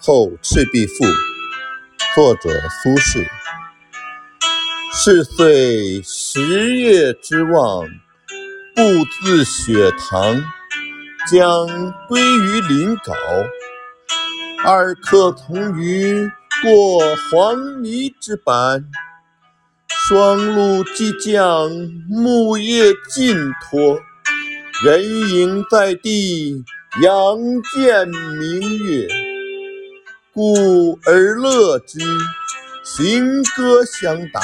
后赤壁赋》，作者苏轼。是岁十月之望，步自雪堂，将归于临皋。二客从渔过黄泥之坂，霜露既降木叶尽脱。人影在地，仰见明月，故而乐之，行歌相答。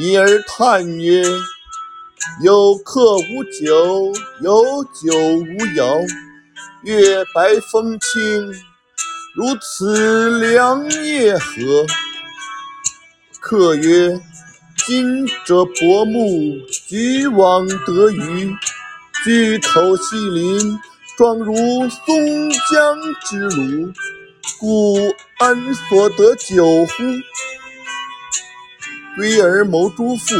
已而叹曰：“有客无酒，有酒无肴。月白风清，如此良夜何？”客曰：“今者薄暮，举网得鱼，举头西邻，状如松江之鲈，故安所得酒乎？”归而谋诸父，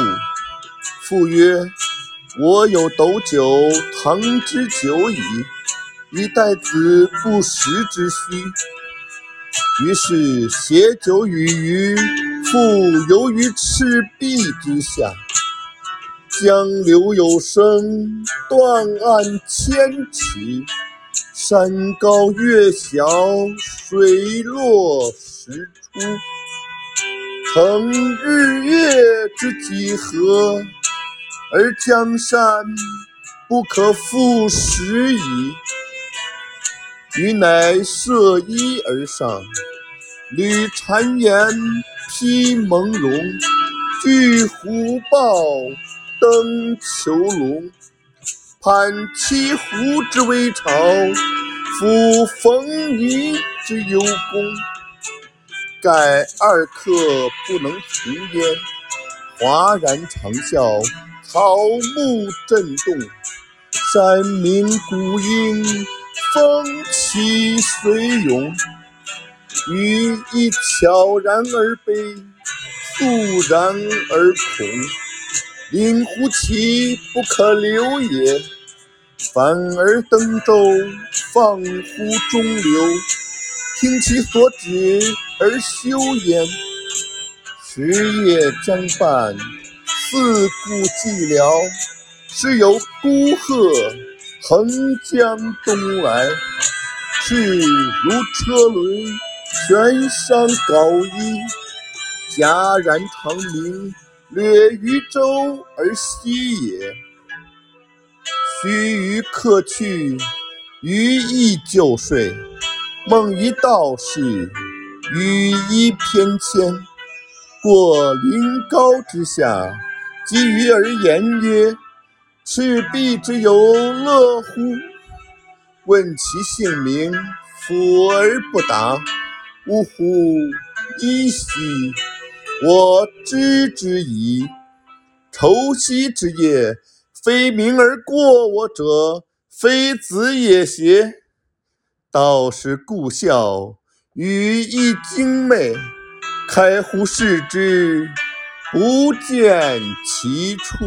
父曰：“我有斗酒，唐之久矣，以待子不时之需。”于是携酒与鱼，复游于赤壁之下。江流有声，断岸千尺，山高月小，水落石出。曾日月之几何，而江山不可复拾矣。予乃涉衣而上，履婵檐，披蒙茸，踞虎豹，登虬龙，攀栖湖之危巢，俯风泥之幽宫。盖二客不能从焉，哗然长啸，草木震动，山鸣谷应，风起水涌。予亦悄然而悲，肃然而恐。令乎其不可留也，反而登舟，放乎中流。听其所止而休焉。十月将半，四顾寂寥，时有孤鹤横江东来，去如车轮，悬上缟衣，戛然长鸣，掠于舟而西也。须臾客去，余亦就睡。梦于道士，羽衣翩跹，过临皋之下，击鱼而言曰：“赤壁之有乐乎？”问其姓名，俯而不答。呜呼！噫吁！我知之矣。畴昔之夜，非明而过我者，非子也邪？道是故孝，语亦精昧。开乎视之，不见其处。